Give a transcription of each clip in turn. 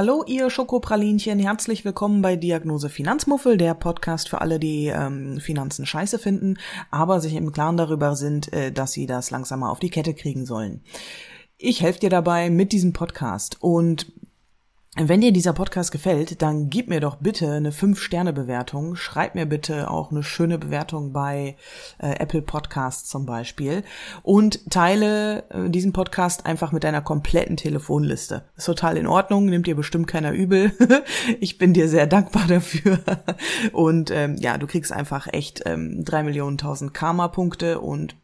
Hallo, ihr Schokopralinchen, herzlich willkommen bei Diagnose Finanzmuffel, der Podcast für alle, die ähm, Finanzen scheiße finden, aber sich im Klaren darüber sind, äh, dass sie das langsam mal auf die Kette kriegen sollen. Ich helfe dir dabei mit diesem Podcast und wenn dir dieser Podcast gefällt, dann gib mir doch bitte eine 5-Sterne-Bewertung. Schreib mir bitte auch eine schöne Bewertung bei äh, Apple Podcasts zum Beispiel. Und teile äh, diesen Podcast einfach mit deiner kompletten Telefonliste. Ist total in Ordnung, nimmt dir bestimmt keiner übel. ich bin dir sehr dankbar dafür. Und ähm, ja, du kriegst einfach echt ähm, 3 Millionen 1000 Karma-Punkte und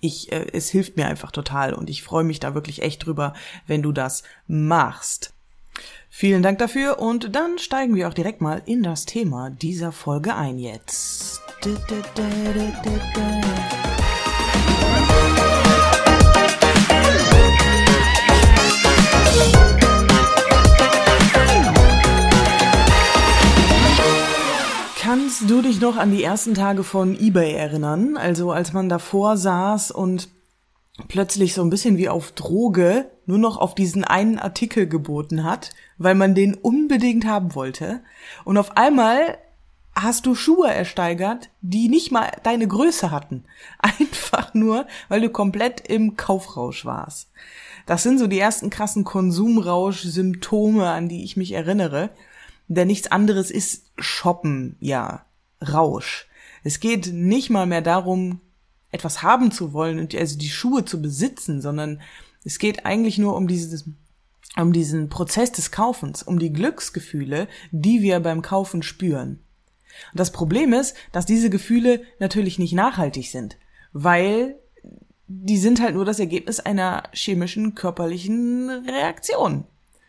ich, äh, es hilft mir einfach total und ich freue mich da wirklich echt drüber, wenn du das machst. Vielen Dank dafür und dann steigen wir auch direkt mal in das Thema dieser Folge ein jetzt. Kannst du dich noch an die ersten Tage von eBay erinnern? Also als man davor saß und plötzlich so ein bisschen wie auf Droge nur noch auf diesen einen Artikel geboten hat, weil man den unbedingt haben wollte. Und auf einmal hast du Schuhe ersteigert, die nicht mal deine Größe hatten. Einfach nur, weil du komplett im Kaufrausch warst. Das sind so die ersten krassen Konsumrausch-Symptome, an die ich mich erinnere. Denn nichts anderes ist Shoppen, ja, Rausch. Es geht nicht mal mehr darum, etwas haben zu wollen und also die Schuhe zu besitzen, sondern es geht eigentlich nur um dieses um diesen Prozess des Kaufens, um die Glücksgefühle, die wir beim Kaufen spüren. Und das Problem ist, dass diese Gefühle natürlich nicht nachhaltig sind, weil die sind halt nur das Ergebnis einer chemischen körperlichen Reaktion.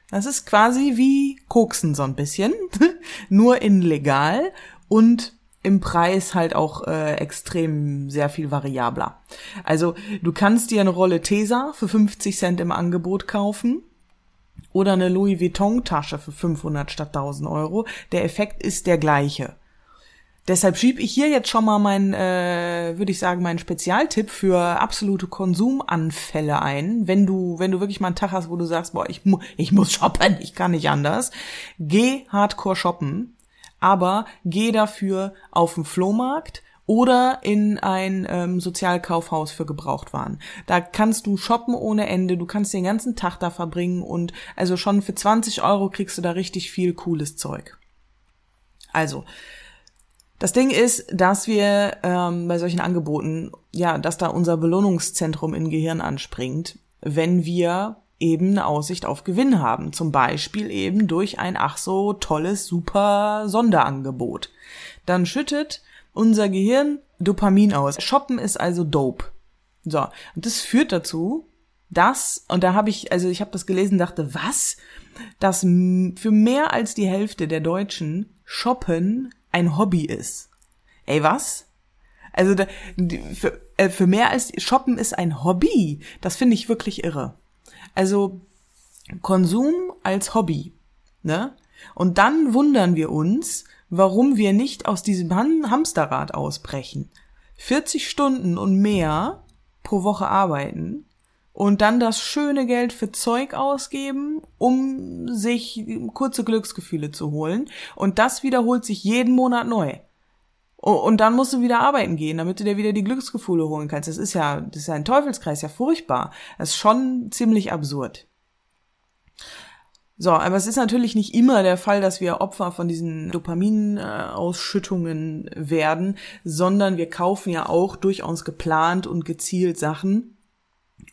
Das ist quasi wie Koksen so ein bisschen, nur in legal und im Preis halt auch äh, extrem sehr viel variabler. Also du kannst dir eine Rolle Tesa für 50 Cent im Angebot kaufen oder eine Louis Vuitton Tasche für 500 statt 1000 Euro. Der Effekt ist der gleiche. Deshalb schieb ich hier jetzt schon mal meinen, äh, würde ich sagen, meinen Spezialtipp für absolute Konsumanfälle ein. Wenn du, wenn du wirklich mal einen Tag hast, wo du sagst, boah, ich, mu ich muss shoppen, ich kann nicht anders. Geh Hardcore shoppen aber geh dafür auf den Flohmarkt oder in ein ähm, Sozialkaufhaus für Gebrauchtwaren. Da kannst du shoppen ohne Ende, du kannst den ganzen Tag da verbringen und also schon für 20 Euro kriegst du da richtig viel cooles Zeug. Also, das Ding ist, dass wir ähm, bei solchen Angeboten, ja, dass da unser Belohnungszentrum im Gehirn anspringt, wenn wir eben eine Aussicht auf Gewinn haben. Zum Beispiel eben durch ein ach so tolles, super Sonderangebot. Dann schüttet unser Gehirn Dopamin aus. Shoppen ist also dope. So, und das führt dazu, dass, und da habe ich, also ich habe das gelesen, dachte, was? Dass für mehr als die Hälfte der Deutschen Shoppen ein Hobby ist. Ey, was? Also da, für, äh, für mehr als Shoppen ist ein Hobby. Das finde ich wirklich irre. Also Konsum als Hobby, ne? Und dann wundern wir uns, warum wir nicht aus diesem Hamsterrad ausbrechen. 40 Stunden und mehr pro Woche arbeiten und dann das schöne Geld für Zeug ausgeben, um sich kurze Glücksgefühle zu holen. Und das wiederholt sich jeden Monat neu. Und dann musst du wieder arbeiten gehen, damit du dir wieder die Glücksgefühle holen kannst. Das ist ja, das ist ja ein Teufelskreis, ja furchtbar. Das ist schon ziemlich absurd. So, aber es ist natürlich nicht immer der Fall, dass wir Opfer von diesen Dopaminausschüttungen werden, sondern wir kaufen ja auch durchaus geplant und gezielt Sachen,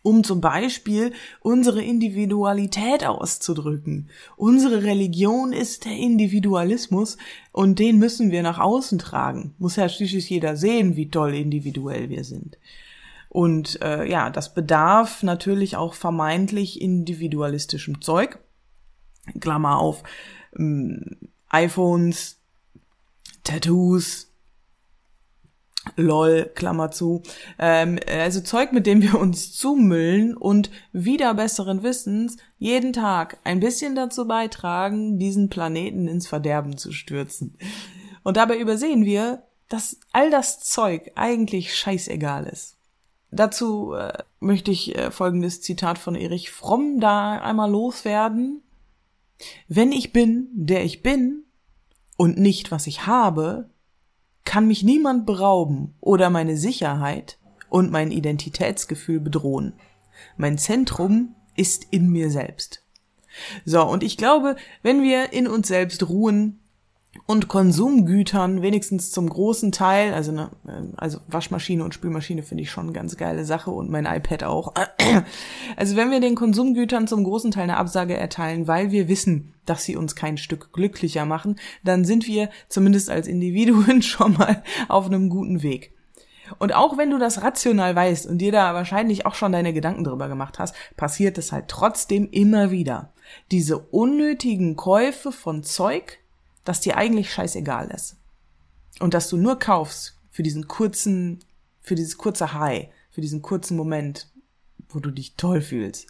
um zum Beispiel unsere Individualität auszudrücken. Unsere Religion ist der Individualismus und den müssen wir nach außen tragen. Muss ja schließlich jeder sehen, wie toll individuell wir sind. Und äh, ja, das bedarf natürlich auch vermeintlich individualistischem Zeug. Klammer auf, ähm, iPhones, Tattoos, lol, Klammer zu. Ähm, also Zeug, mit dem wir uns zumüllen und wieder besseren Wissens jeden Tag ein bisschen dazu beitragen, diesen Planeten ins Verderben zu stürzen. Und dabei übersehen wir, dass all das Zeug eigentlich scheißegal ist. Dazu äh, möchte ich äh, folgendes Zitat von Erich Fromm da einmal loswerden. Wenn ich bin, der ich bin und nicht, was ich habe, kann mich niemand berauben oder meine Sicherheit und mein Identitätsgefühl bedrohen. Mein Zentrum ist in mir selbst. So, und ich glaube, wenn wir in uns selbst ruhen, und Konsumgütern wenigstens zum großen Teil, also ne, also Waschmaschine und Spülmaschine finde ich schon eine ganz geile Sache und mein iPad auch. Also wenn wir den Konsumgütern zum großen Teil eine Absage erteilen, weil wir wissen, dass sie uns kein Stück glücklicher machen, dann sind wir zumindest als Individuen schon mal auf einem guten Weg. Und auch wenn du das rational weißt und dir da wahrscheinlich auch schon deine Gedanken drüber gemacht hast, passiert es halt trotzdem immer wieder. Diese unnötigen Käufe von Zeug, das dir eigentlich scheißegal ist. Und dass du nur kaufst für diesen kurzen, für dieses kurze High, für diesen kurzen Moment, wo du dich toll fühlst.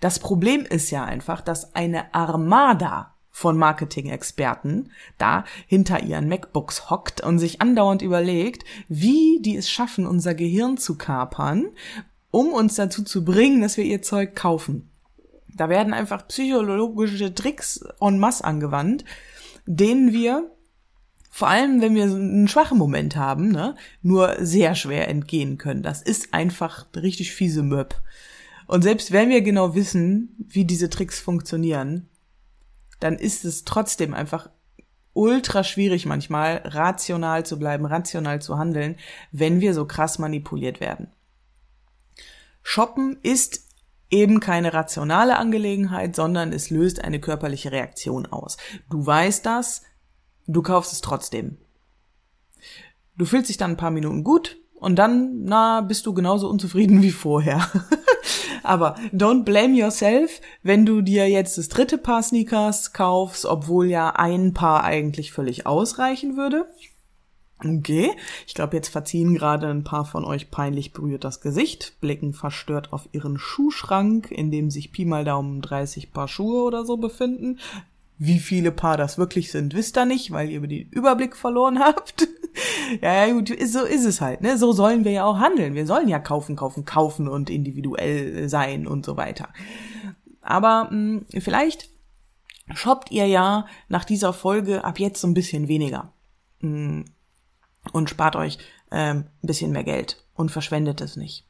Das Problem ist ja einfach, dass eine Armada von Marketing-Experten da hinter ihren MacBooks hockt und sich andauernd überlegt, wie die es schaffen, unser Gehirn zu kapern, um uns dazu zu bringen, dass wir ihr Zeug kaufen. Da werden einfach psychologische Tricks en masse angewandt, denen wir vor allem, wenn wir einen schwachen Moment haben, ne, nur sehr schwer entgehen können. Das ist einfach richtig fiese Möb. Und selbst wenn wir genau wissen, wie diese Tricks funktionieren, dann ist es trotzdem einfach ultra schwierig manchmal, rational zu bleiben, rational zu handeln, wenn wir so krass manipuliert werden. Shoppen ist eben keine rationale Angelegenheit, sondern es löst eine körperliche Reaktion aus. Du weißt das, du kaufst es trotzdem. Du fühlst dich dann ein paar Minuten gut und dann, na, bist du genauso unzufrieden wie vorher. Aber don't blame yourself, wenn du dir jetzt das dritte Paar Sneakers kaufst, obwohl ja ein Paar eigentlich völlig ausreichen würde. Okay, ich glaube, jetzt verziehen gerade ein paar von euch peinlich berührt das Gesicht, blicken verstört auf ihren Schuhschrank, in dem sich Pi mal Daumen 30 Paar Schuhe oder so befinden. Wie viele Paar das wirklich sind, wisst ihr nicht, weil ihr den Überblick verloren habt. ja, ja, gut, so ist es halt, ne? So sollen wir ja auch handeln. Wir sollen ja kaufen, kaufen, kaufen und individuell sein und so weiter. Aber mh, hm, vielleicht shoppt ihr ja nach dieser Folge ab jetzt so ein bisschen weniger. Und spart euch ähm, ein bisschen mehr Geld und verschwendet es nicht.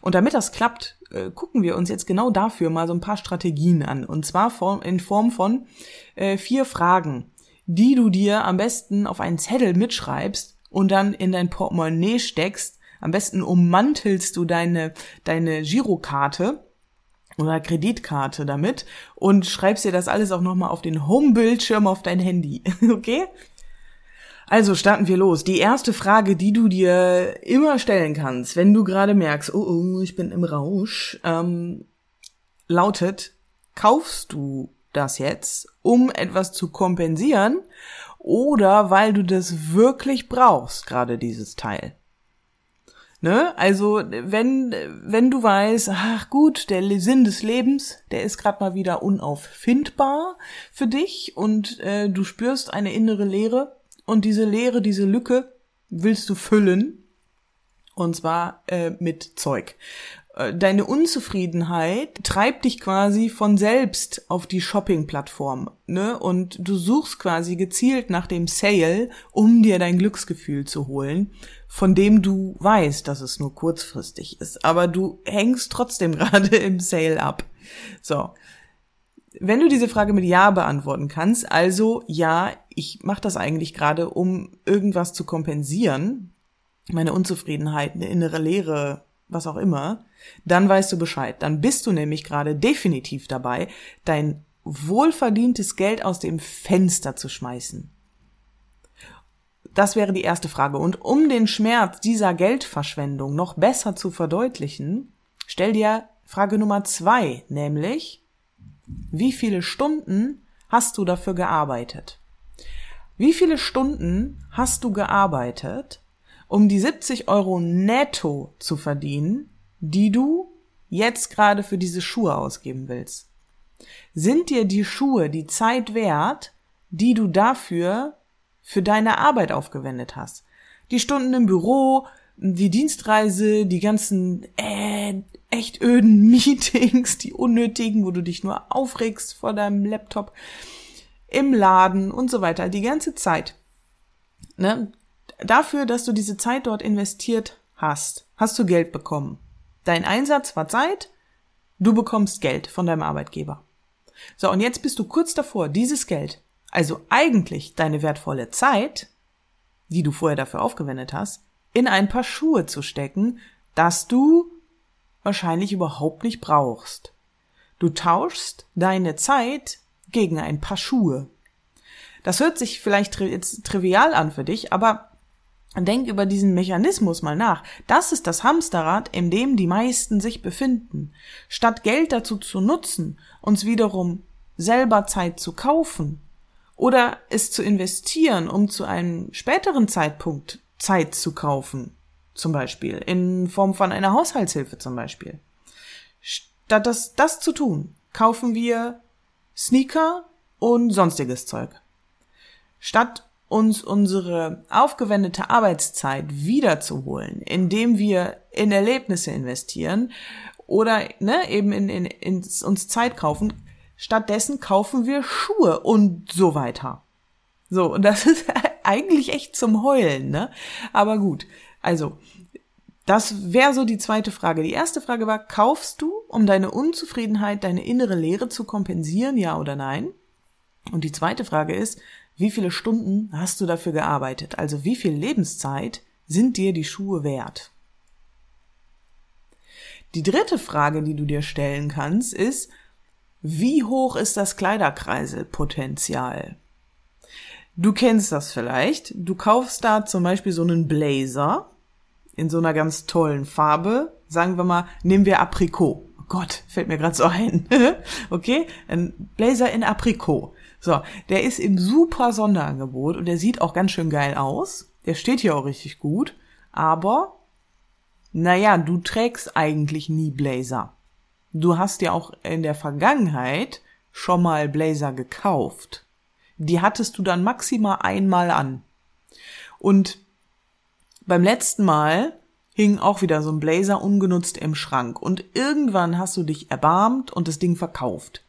Und damit das klappt, äh, gucken wir uns jetzt genau dafür mal so ein paar Strategien an. Und zwar in Form von äh, vier Fragen, die du dir am besten auf einen Zettel mitschreibst und dann in dein Portemonnaie steckst. Am besten ummantelst du deine, deine Girokarte oder Kreditkarte damit und schreibst dir das alles auch nochmal auf den Homebildschirm auf dein Handy. okay? Also starten wir los. Die erste Frage, die du dir immer stellen kannst, wenn du gerade merkst, oh, oh, ich bin im Rausch, ähm, lautet, kaufst du das jetzt, um etwas zu kompensieren oder weil du das wirklich brauchst, gerade dieses Teil? Ne? Also, wenn, wenn du weißt, ach gut, der Sinn des Lebens, der ist gerade mal wieder unauffindbar für dich und äh, du spürst eine innere Leere, und diese Leere, diese Lücke willst du füllen. Und zwar äh, mit Zeug. Äh, deine Unzufriedenheit treibt dich quasi von selbst auf die Shopping-Plattform, ne? Und du suchst quasi gezielt nach dem Sale, um dir dein Glücksgefühl zu holen, von dem du weißt, dass es nur kurzfristig ist. Aber du hängst trotzdem gerade im Sale ab. So. Wenn du diese Frage mit Ja beantworten kannst, also ja, ich mache das eigentlich gerade, um irgendwas zu kompensieren, meine Unzufriedenheit, eine innere Leere, was auch immer, dann weißt du Bescheid. Dann bist du nämlich gerade definitiv dabei, dein wohlverdientes Geld aus dem Fenster zu schmeißen. Das wäre die erste Frage. Und um den Schmerz dieser Geldverschwendung noch besser zu verdeutlichen, stell dir Frage Nummer zwei, nämlich, wie viele Stunden hast du dafür gearbeitet? Wie viele Stunden hast du gearbeitet, um die 70 Euro netto zu verdienen, die du jetzt gerade für diese Schuhe ausgeben willst? Sind dir die Schuhe die Zeit wert, die du dafür für deine Arbeit aufgewendet hast? Die Stunden im Büro, die Dienstreise, die ganzen äh, echt öden Meetings, die unnötigen, wo du dich nur aufregst vor deinem Laptop, im Laden und so weiter, die ganze Zeit. Ne? Dafür, dass du diese Zeit dort investiert hast, hast du Geld bekommen. Dein Einsatz war Zeit, du bekommst Geld von deinem Arbeitgeber. So, und jetzt bist du kurz davor, dieses Geld, also eigentlich deine wertvolle Zeit, die du vorher dafür aufgewendet hast, in ein paar Schuhe zu stecken, das du wahrscheinlich überhaupt nicht brauchst. Du tauschst deine Zeit gegen ein paar Schuhe. Das hört sich vielleicht tri jetzt trivial an für dich, aber denk über diesen Mechanismus mal nach. Das ist das Hamsterrad, in dem die meisten sich befinden. Statt Geld dazu zu nutzen, uns wiederum selber Zeit zu kaufen oder es zu investieren, um zu einem späteren Zeitpunkt Zeit zu kaufen, zum Beispiel in Form von einer Haushaltshilfe zum Beispiel. Statt das, das zu tun, kaufen wir Sneaker und sonstiges Zeug. Statt uns unsere aufgewendete Arbeitszeit wiederzuholen, indem wir in Erlebnisse investieren oder ne, eben in, in, in uns Zeit kaufen, stattdessen kaufen wir Schuhe und so weiter. So, und das ist eigentlich echt zum Heulen, ne? Aber gut. Also, das wäre so die zweite Frage. Die erste Frage war, kaufst du, um deine Unzufriedenheit, deine innere Leere zu kompensieren, ja oder nein? Und die zweite Frage ist, wie viele Stunden hast du dafür gearbeitet? Also wie viel Lebenszeit sind dir die Schuhe wert? Die dritte Frage, die du dir stellen kannst, ist, wie hoch ist das Kleiderkreiselpotenzial? Du kennst das vielleicht. Du kaufst da zum Beispiel so einen Blazer in so einer ganz tollen Farbe. Sagen wir mal, nehmen wir Aprikot. Oh Gott, fällt mir gerade so ein. okay, ein Blazer in Aprikot. So, der ist im super Sonderangebot und der sieht auch ganz schön geil aus. Der steht hier auch richtig gut. Aber, naja, du trägst eigentlich nie Blazer. Du hast ja auch in der Vergangenheit schon mal Blazer gekauft. Die hattest du dann maximal einmal an. Und beim letzten Mal hing auch wieder so ein Blazer ungenutzt im Schrank und irgendwann hast du dich erbarmt und das Ding verkauft.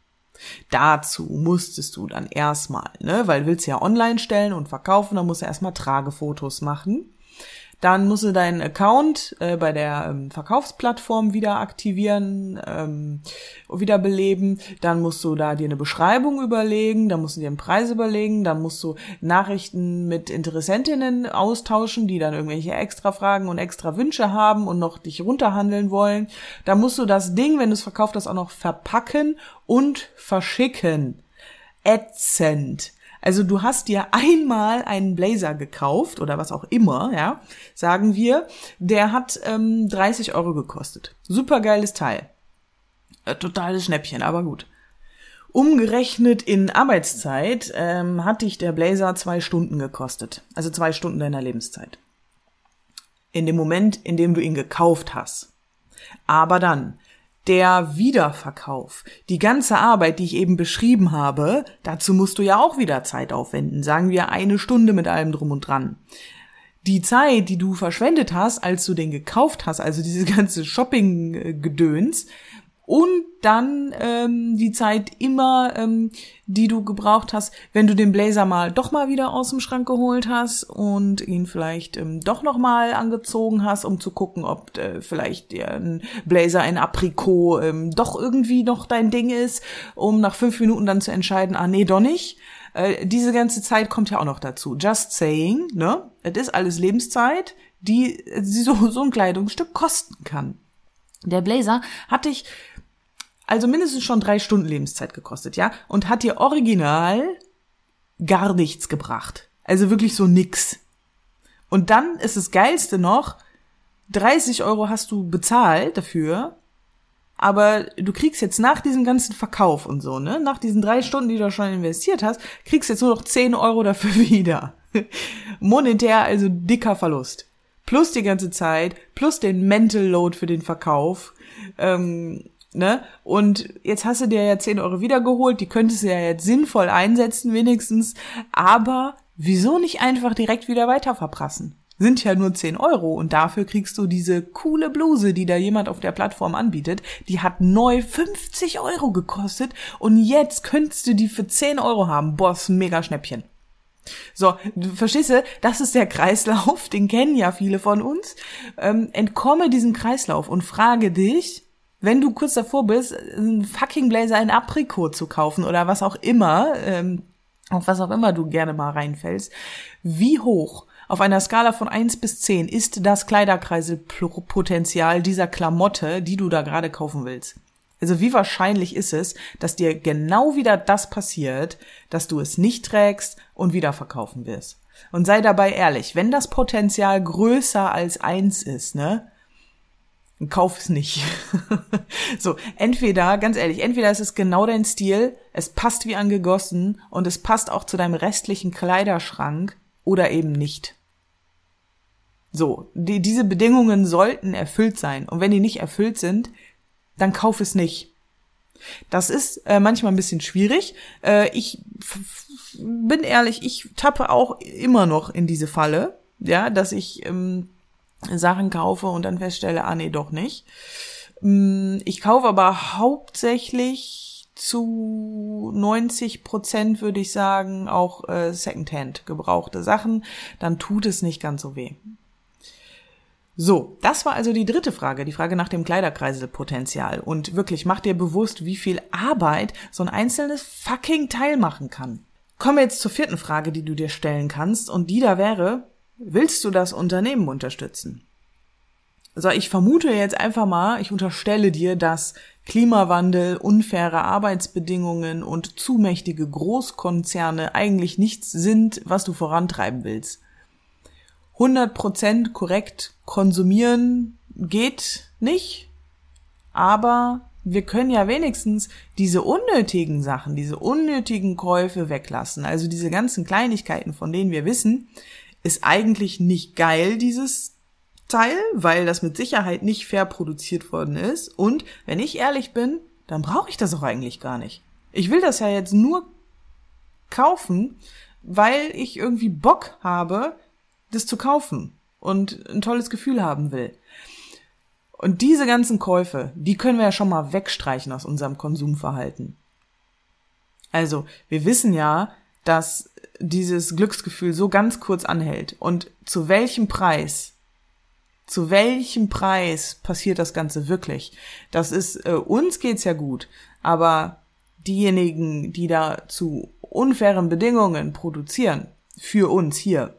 Dazu musstest du dann erstmal, ne, weil willst ja online stellen und verkaufen, dann musst du erstmal Tragefotos machen. Dann musst du deinen Account äh, bei der ähm, Verkaufsplattform wieder aktivieren, ähm, wieder beleben. Dann musst du da dir eine Beschreibung überlegen, dann musst du dir einen Preis überlegen, dann musst du Nachrichten mit Interessentinnen austauschen, die dann irgendwelche extra Fragen und extra Wünsche haben und noch dich runterhandeln wollen. Dann musst du das Ding, wenn du es verkauft hast, auch noch verpacken und verschicken. Ätzend. Also du hast dir einmal einen Blazer gekauft oder was auch immer, ja, sagen wir, der hat ähm, 30 Euro gekostet. Super geiles Teil. Äh, totales Schnäppchen, aber gut. Umgerechnet in Arbeitszeit ähm, hat dich der Blazer zwei Stunden gekostet. Also zwei Stunden deiner Lebenszeit. In dem Moment, in dem du ihn gekauft hast. Aber dann, der Wiederverkauf, die ganze Arbeit, die ich eben beschrieben habe, dazu musst du ja auch wieder Zeit aufwenden. Sagen wir eine Stunde mit allem drum und dran. Die Zeit, die du verschwendet hast, als du den gekauft hast, also diese ganze Shopping-Gedöns, und dann ähm, die Zeit immer, ähm, die du gebraucht hast, wenn du den Blazer mal doch mal wieder aus dem Schrank geholt hast und ihn vielleicht ähm, doch noch mal angezogen hast, um zu gucken, ob äh, vielleicht der ein Blazer in Aprikot ähm, doch irgendwie noch dein Ding ist, um nach fünf Minuten dann zu entscheiden, ah nee, doch nicht. Äh, diese ganze Zeit kommt ja auch noch dazu. Just saying, ne? Es ist alles Lebenszeit, die, die so, so ein Kleidungsstück kosten kann. Der Blazer hatte ich also mindestens schon drei Stunden Lebenszeit gekostet, ja, und hat dir original gar nichts gebracht. Also wirklich so nix. Und dann ist das Geilste noch, 30 Euro hast du bezahlt dafür, aber du kriegst jetzt nach diesem ganzen Verkauf und so, ne, nach diesen drei Stunden, die du schon investiert hast, kriegst jetzt nur noch 10 Euro dafür wieder. Monetär also dicker Verlust. Plus die ganze Zeit, plus den Mental Load für den Verkauf. Ähm, ne? Und jetzt hast du dir ja 10 Euro wiedergeholt, die könntest du ja jetzt sinnvoll einsetzen wenigstens, aber wieso nicht einfach direkt wieder weiter verprassen? sind ja nur 10 Euro und dafür kriegst du diese coole Bluse, die da jemand auf der Plattform anbietet. Die hat neu 50 Euro gekostet und jetzt könntest du die für 10 Euro haben. Boss, mega Schnäppchen. So, du verstehst du, das ist der Kreislauf, den kennen ja viele von uns. Ähm, entkomme diesem Kreislauf und frage dich, wenn du kurz davor bist, einen fucking Blazer in Aprikot zu kaufen oder was auch immer, ähm, auf was auch immer du gerne mal reinfällst, wie hoch auf einer Skala von eins bis zehn ist das Kleiderkreiselpotenzial dieser Klamotte, die du da gerade kaufen willst? Also wie wahrscheinlich ist es, dass dir genau wieder das passiert, dass du es nicht trägst und wieder verkaufen wirst? Und sei dabei ehrlich, wenn das Potenzial größer als eins ist, ne, kauf es nicht. so, entweder, ganz ehrlich, entweder ist es genau dein Stil, es passt wie angegossen und es passt auch zu deinem restlichen Kleiderschrank oder eben nicht. So, die, diese Bedingungen sollten erfüllt sein. Und wenn die nicht erfüllt sind, dann kauf es nicht. Das ist äh, manchmal ein bisschen schwierig. Äh, ich bin ehrlich, ich tappe auch immer noch in diese Falle, ja, dass ich ähm, Sachen kaufe und dann feststelle, ah nee, doch nicht. Ähm, ich kaufe aber hauptsächlich zu 90 Prozent, würde ich sagen, auch äh, Secondhand gebrauchte Sachen. Dann tut es nicht ganz so weh. So, das war also die dritte Frage, die Frage nach dem Kleiderkreiselpotenzial. Und wirklich, mach dir bewusst, wie viel Arbeit so ein einzelnes fucking Teil machen kann. Kommen wir jetzt zur vierten Frage, die du dir stellen kannst. Und die da wäre, willst du das Unternehmen unterstützen? So, ich vermute jetzt einfach mal, ich unterstelle dir, dass Klimawandel, unfaire Arbeitsbedingungen und zu mächtige Großkonzerne eigentlich nichts sind, was du vorantreiben willst. 100% korrekt konsumieren geht nicht, aber wir können ja wenigstens diese unnötigen Sachen, diese unnötigen Käufe weglassen. Also diese ganzen Kleinigkeiten, von denen wir wissen, ist eigentlich nicht geil, dieses Teil, weil das mit Sicherheit nicht fair produziert worden ist. Und wenn ich ehrlich bin, dann brauche ich das auch eigentlich gar nicht. Ich will das ja jetzt nur kaufen, weil ich irgendwie Bock habe, das zu kaufen und ein tolles Gefühl haben will. Und diese ganzen Käufe, die können wir ja schon mal wegstreichen aus unserem Konsumverhalten. Also, wir wissen ja, dass dieses Glücksgefühl so ganz kurz anhält. Und zu welchem Preis? Zu welchem Preis passiert das Ganze wirklich? Das ist, äh, uns geht's ja gut, aber diejenigen, die da zu unfairen Bedingungen produzieren, für uns hier,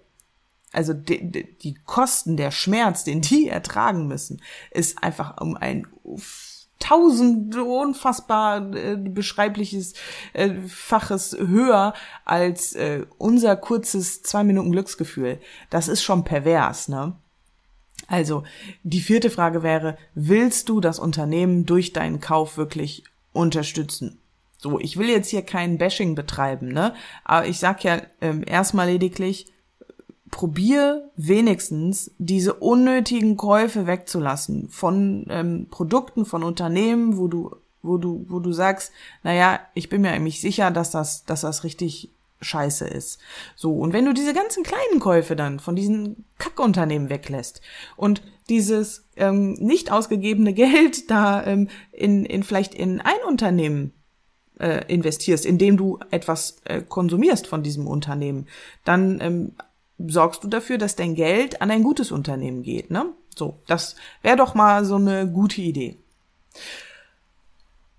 also die, die Kosten, der Schmerz, den die ertragen müssen, ist einfach um ein tausend unfassbar äh, beschreibliches äh, Faches höher als äh, unser kurzes zwei Minuten Glücksgefühl. Das ist schon pervers, ne? Also die vierte Frage wäre, willst du das Unternehmen durch deinen Kauf wirklich unterstützen? So, ich will jetzt hier kein Bashing betreiben, ne? Aber ich sag ja ähm, erstmal lediglich, probier wenigstens diese unnötigen Käufe wegzulassen von ähm, Produkten, von Unternehmen, wo du, wo du, wo du sagst, naja, ich bin mir eigentlich sicher, dass das, dass das richtig scheiße ist. So, und wenn du diese ganzen kleinen Käufe dann von diesen Kackunternehmen weglässt und dieses ähm, nicht ausgegebene Geld da ähm, in, in vielleicht in ein Unternehmen äh, investierst, indem du etwas äh, konsumierst von diesem Unternehmen, dann ähm, sorgst du dafür, dass dein Geld an ein gutes Unternehmen geht, ne? So, das wäre doch mal so eine gute Idee.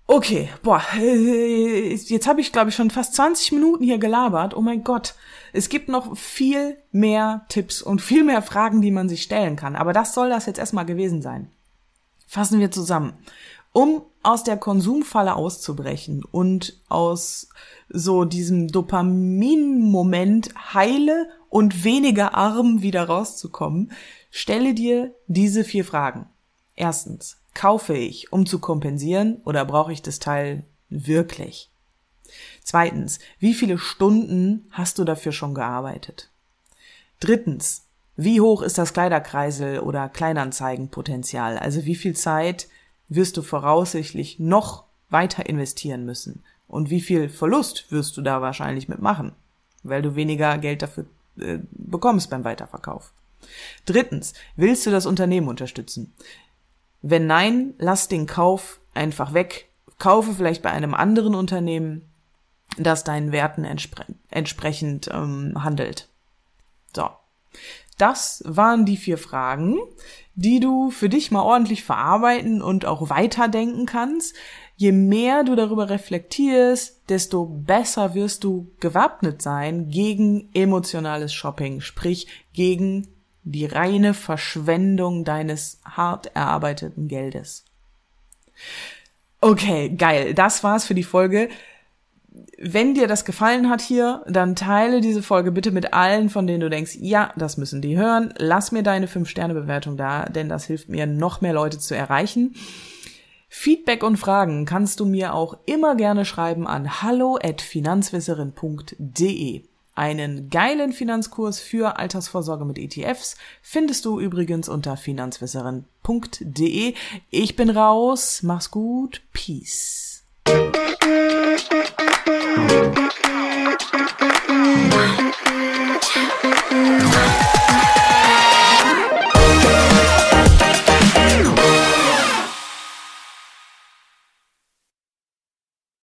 Okay, boah, äh, jetzt habe ich glaube ich schon fast 20 Minuten hier gelabert. Oh mein Gott, es gibt noch viel mehr Tipps und viel mehr Fragen, die man sich stellen kann, aber das soll das jetzt erstmal gewesen sein. Fassen wir zusammen. Um aus der Konsumfalle auszubrechen und aus so diesem Dopamin-Moment heile und weniger arm wieder rauszukommen, stelle dir diese vier Fragen. Erstens, kaufe ich, um zu kompensieren oder brauche ich das Teil wirklich? Zweitens, wie viele Stunden hast du dafür schon gearbeitet? Drittens, wie hoch ist das Kleiderkreisel oder Kleinanzeigenpotenzial? Also wie viel Zeit wirst du voraussichtlich noch weiter investieren müssen? Und wie viel Verlust wirst du da wahrscheinlich mitmachen? Weil du weniger Geld dafür äh, bekommst beim Weiterverkauf. Drittens, willst du das Unternehmen unterstützen? Wenn nein, lass den Kauf einfach weg. Kaufe vielleicht bei einem anderen Unternehmen, das deinen Werten entspre entsprechend ähm, handelt. So. Das waren die vier Fragen, die du für dich mal ordentlich verarbeiten und auch weiterdenken kannst. Je mehr du darüber reflektierst, desto besser wirst du gewappnet sein gegen emotionales Shopping, sprich gegen die reine Verschwendung deines hart erarbeiteten Geldes. Okay, geil. Das war's für die Folge. Wenn dir das gefallen hat hier, dann teile diese Folge bitte mit allen, von denen du denkst, ja, das müssen die hören. Lass mir deine 5-Sterne-Bewertung da, denn das hilft mir, noch mehr Leute zu erreichen. Feedback und Fragen kannst du mir auch immer gerne schreiben an hallo@finanzwisserin.de. Einen geilen Finanzkurs für Altersvorsorge mit ETFs findest du übrigens unter finanzwisserin.de. Ich bin raus, mach's gut, peace. Bye.